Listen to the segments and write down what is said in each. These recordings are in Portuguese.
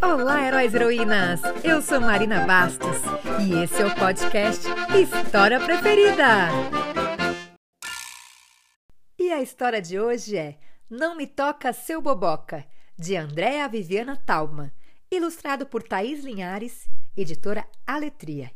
Olá, heróis e heroínas! Eu sou Marina Bastos e esse é o podcast História Preferida. E a história de hoje é Não Me Toca Seu Boboca, de Andréa Viviana Talma, ilustrado por Thaís Linhares, editora Aletria.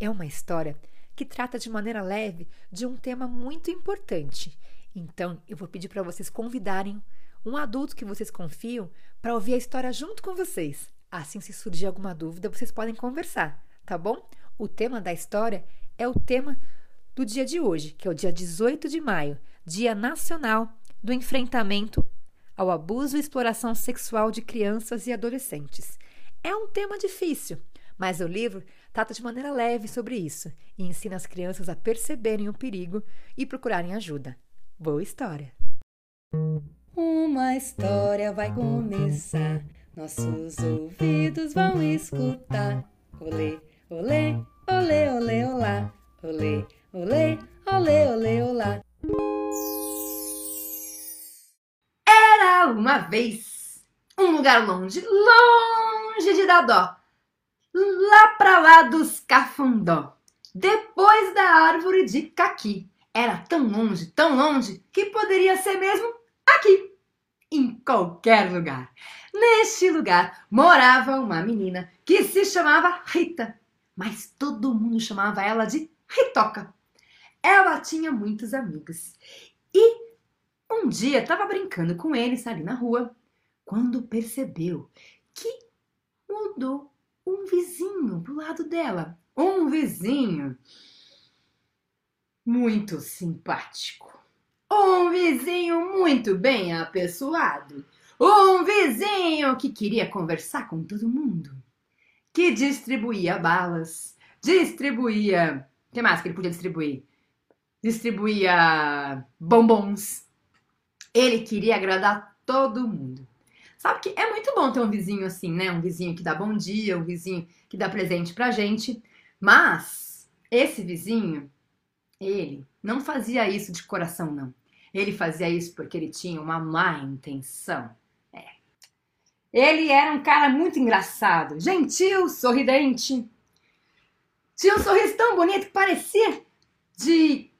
É uma história que trata de maneira leve de um tema muito importante. Então, eu vou pedir para vocês convidarem um adulto que vocês confiam para ouvir a história junto com vocês. Assim, se surgir alguma dúvida, vocês podem conversar, tá bom? O tema da história é o tema do dia de hoje, que é o dia 18 de maio, Dia Nacional do Enfrentamento ao Abuso e Exploração Sexual de Crianças e Adolescentes. É um tema difícil, mas o livro trata de maneira leve sobre isso e ensina as crianças a perceberem o perigo e procurarem ajuda. Boa história! Uma história vai começar, nossos ouvidos vão escutar. Olê, olê, olê, olê, olá. Olê, olê, olê, olê, olá. Era uma vez um lugar longe, longe de Dadó, lá pra lá dos Cafundó, depois da árvore de caqui. Era tão longe, tão longe, que poderia ser mesmo aqui, em qualquer lugar. Neste lugar morava uma menina que se chamava Rita, mas todo mundo chamava ela de Ritoca. Ela tinha muitos amigos e um dia estava brincando com eles ali na rua quando percebeu que mudou um vizinho do lado dela. Um vizinho muito simpático. Um vizinho muito bem apessoado. Um vizinho que queria conversar com todo mundo. Que distribuía balas, distribuía. O que mais que ele podia distribuir? Distribuía bombons. Ele queria agradar todo mundo. Sabe que é muito bom ter um vizinho assim, né? Um vizinho que dá bom dia, um vizinho que dá presente pra gente. Mas esse vizinho, ele não fazia isso de coração, não. Ele fazia isso porque ele tinha uma má intenção. É. Ele era um cara muito engraçado, gentil, sorridente. Tinha um sorriso tão bonito que parecia de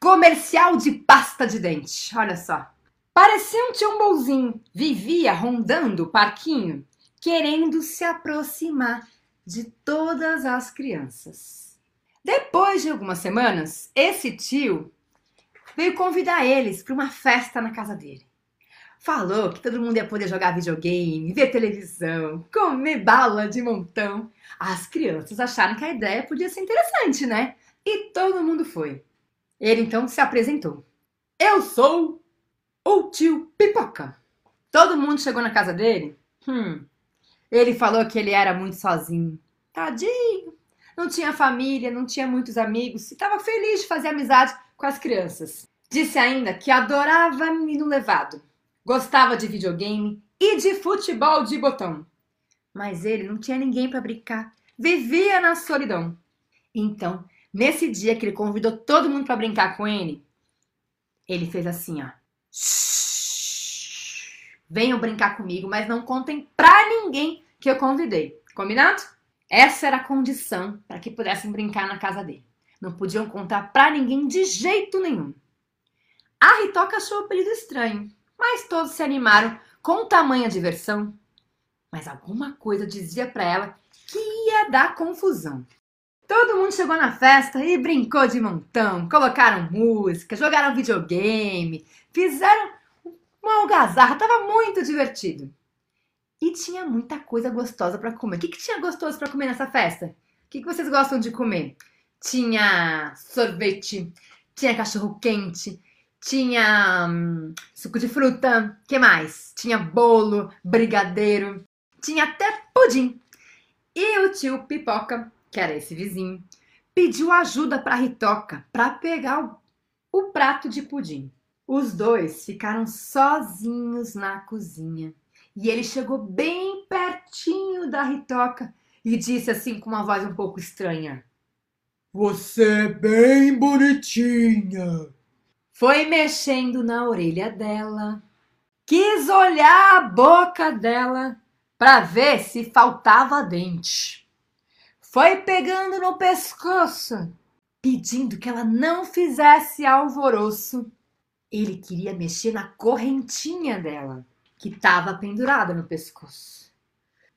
comercial de pasta de dente. Olha só. Parecia um tchumbolzinho. Vivia rondando o parquinho, querendo se aproximar de todas as crianças. Depois de algumas semanas, esse tio veio convidar eles para uma festa na casa dele. Falou que todo mundo ia poder jogar videogame, ver televisão, comer bala de montão. As crianças acharam que a ideia podia ser interessante, né? E todo mundo foi. Ele então se apresentou. Eu sou o tio Pipoca. Todo mundo chegou na casa dele. Hum. Ele falou que ele era muito sozinho. Tadinho, não tinha família, não tinha muitos amigos estava feliz de fazer amizade com as crianças. Disse ainda que adorava menino levado, gostava de videogame e de futebol de botão. Mas ele não tinha ninguém para brincar, vivia na solidão. Então, nesse dia que ele convidou todo mundo para brincar com ele, ele fez assim, ó. Venham brincar comigo, mas não contem pra ninguém que eu convidei. Combinado? Essa era a condição para que pudessem brincar na casa dele. Não podiam contar para ninguém de jeito nenhum. A Ritoca achou o apelido estranho, mas todos se animaram com tamanha diversão. Mas alguma coisa dizia para ela que ia dar confusão. Todo mundo chegou na festa e brincou de montão, colocaram música, jogaram videogame, fizeram uma algazarra, tava muito divertido. E tinha muita coisa gostosa para comer. O que, que tinha gostoso para comer nessa festa? O que, que vocês gostam de comer? Tinha sorvete, tinha cachorro quente, tinha hum, suco de fruta, que mais? Tinha bolo, brigadeiro, tinha até pudim. E o tio Pipoca, que era esse vizinho, pediu ajuda para Ritoca para pegar o, o prato de pudim. Os dois ficaram sozinhos na cozinha e ele chegou bem pertinho da Ritoca e disse assim com uma voz um pouco estranha: Você é bem bonitinha. Foi mexendo na orelha dela, quis olhar a boca dela, para ver se faltava dente. Foi pegando no pescoço, pedindo que ela não fizesse alvoroço. Ele queria mexer na correntinha dela, que estava pendurada no pescoço.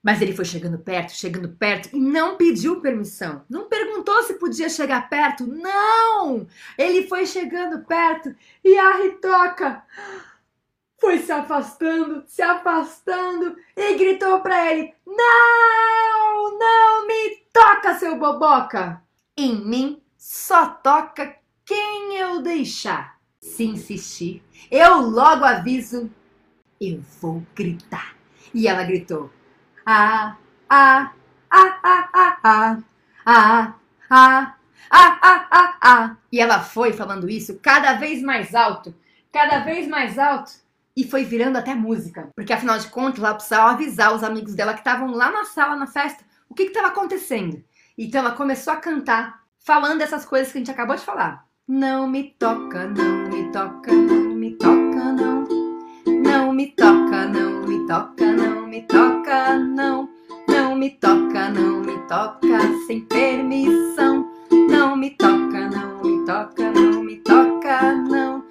Mas ele foi chegando perto, chegando perto e não pediu permissão. Não perguntou se podia chegar perto. Não! Ele foi chegando perto e a Ritoca foi se afastando, se afastando e gritou para ele: Não! Não me toca, seu boboca! Em mim só toca quem eu deixar. Se insistir, eu logo aviso, eu vou gritar. E ela gritou: ah, ah, ah, ah, ah, ah, ah, ah, ah, ah, ah, ah. E ela foi falando isso cada vez mais alto, cada vez mais alto. E foi virando até música. Porque afinal de contas, ela precisava avisar os amigos dela que estavam lá na sala, na festa, o que estava acontecendo. Então ela começou a cantar, falando essas coisas que a gente acabou de falar. Não me toca, não me toca, não me toca. Não me toca, não me toca, não me toca, não. Não me toca, não me toca sem permissão. Não me toca, não me toca, não me toca, não.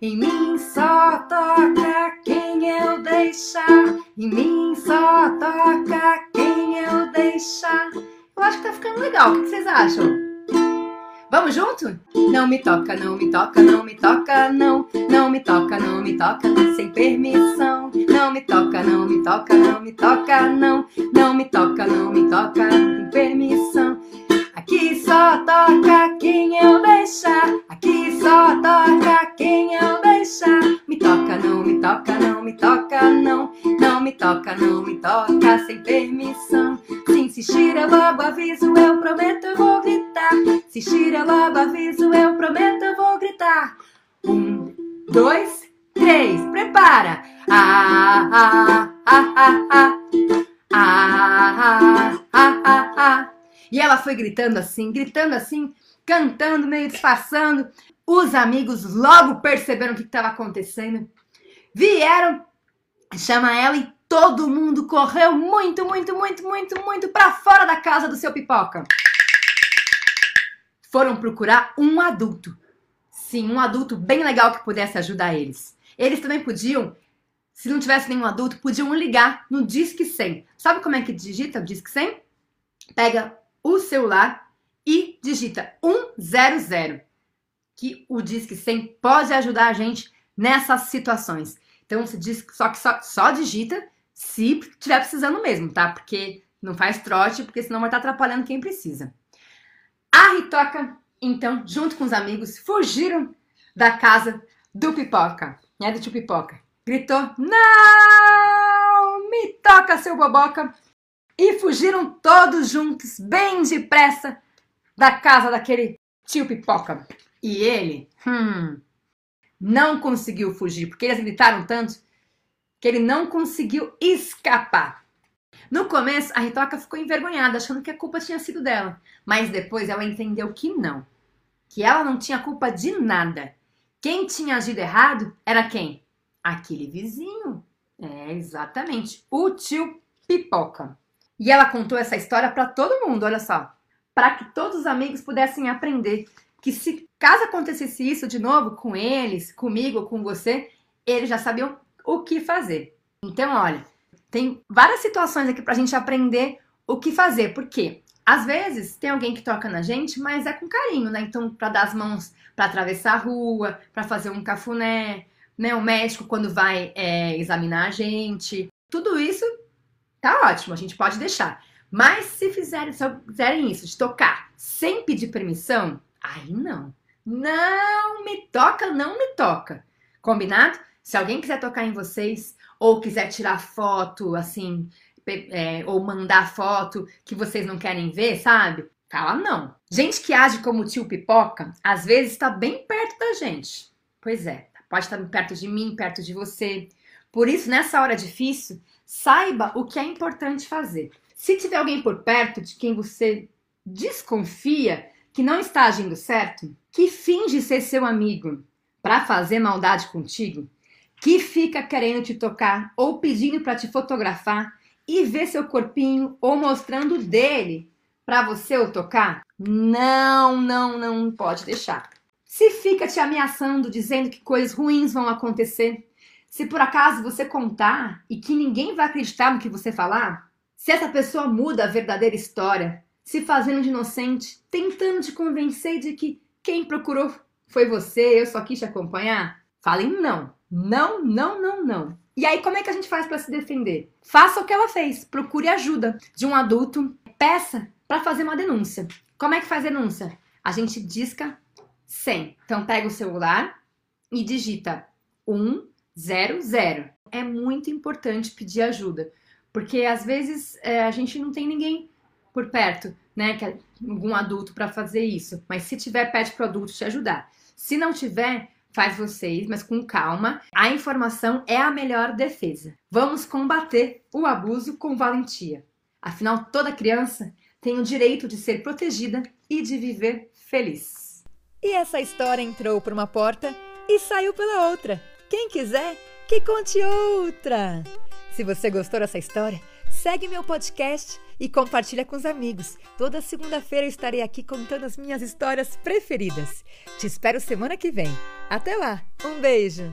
Em mim só toca quem eu deixar. Em mim só toca quem eu deixar. Eu acho que tá ficando legal. O que vocês acham? Vamos junto? Não me toca, não me toca, não me toca, não. Não me toca, não me toca, sem permissão. Não me toca, não me toca, não me toca, não. Não me toca, não me toca, sem permissão. Dois, três, prepara! Ah, ah, ah, ah, ah. Ah, ah, ah, ah, ah. E ela foi gritando assim, gritando assim, cantando, meio disfarçando. Os amigos logo perceberam o que estava acontecendo. Vieram chama ela e todo mundo correu muito, muito, muito, muito, muito para fora da casa do seu pipoca. Foram procurar um adulto. Sim, um adulto bem legal que pudesse ajudar eles. Eles também podiam, se não tivesse nenhum adulto, podiam ligar no Disque 100. Sabe como é que digita o Disque 100? Pega o celular e digita 100, que o Disque 100 pode ajudar a gente nessas situações. Então você diz só que só, só digita se estiver precisando mesmo, tá? Porque não faz trote, porque senão vai estar atrapalhando quem precisa. A Ritoca, então, junto com os amigos, fugiram da casa do Pipoca, né? Do tio Pipoca. Gritou: Não! Me toca, seu boboca! e fugiram todos juntos, bem depressa, da casa daquele tio Pipoca. E ele, hum, não conseguiu fugir, porque eles gritaram tanto que ele não conseguiu escapar. No começo, a Ritoca ficou envergonhada, achando que a culpa tinha sido dela. Mas depois ela entendeu que não. Que ela não tinha culpa de nada. Quem tinha agido errado era quem? Aquele vizinho. É, exatamente. O tio Pipoca. E ela contou essa história para todo mundo, olha só, para que todos os amigos pudessem aprender que se caso acontecesse isso de novo com eles, comigo, com você, eles já sabiam o que fazer. Então, olha, tem várias situações aqui para a gente aprender o que fazer, porque às vezes tem alguém que toca na gente, mas é com carinho, né? Então, para dar as mãos para atravessar a rua, para fazer um cafuné, né? O médico quando vai é, examinar a gente, tudo isso tá ótimo, a gente pode deixar. Mas se fizerem, se fizerem isso, de tocar sem pedir permissão, aí não. Não me toca, não me toca. Combinado? Se alguém quiser tocar em vocês, ou quiser tirar foto, assim, é, ou mandar foto que vocês não querem ver, sabe? Fala não. Gente que age como tio pipoca, às vezes está bem perto da gente. Pois é, pode estar perto de mim, perto de você. Por isso, nessa hora difícil, Saiba o que é importante fazer. Se tiver alguém por perto de quem você desconfia que não está agindo certo, que finge ser seu amigo para fazer maldade contigo, que fica querendo te tocar ou pedindo para te fotografar, e ver seu corpinho ou mostrando dele para você o tocar? Não, não, não pode deixar. Se fica te ameaçando, dizendo que coisas ruins vão acontecer, se por acaso você contar e que ninguém vai acreditar no que você falar, se essa pessoa muda a verdadeira história, se fazendo de inocente, tentando te convencer de que quem procurou foi você, eu só quis te acompanhar, falem não. Não, não, não, não. E aí, como é que a gente faz para se defender? Faça o que ela fez, procure ajuda de um adulto, peça para fazer uma denúncia. Como é que faz denúncia? A gente disca 100. Então, pega o celular e digita 100. É muito importante pedir ajuda, porque às vezes é, a gente não tem ninguém por perto, né, que é algum adulto para fazer isso. Mas se tiver, pede para o adulto te ajudar. Se não tiver, faz vocês, mas com calma. A informação é a melhor defesa. Vamos combater o abuso com valentia. Afinal, toda criança tem o direito de ser protegida e de viver feliz. E essa história entrou por uma porta e saiu pela outra. Quem quiser, que conte outra. Se você gostou dessa história, segue meu podcast e compartilha com os amigos. Toda segunda-feira estarei aqui contando as minhas histórias preferidas. Te espero semana que vem. Até lá, um beijo!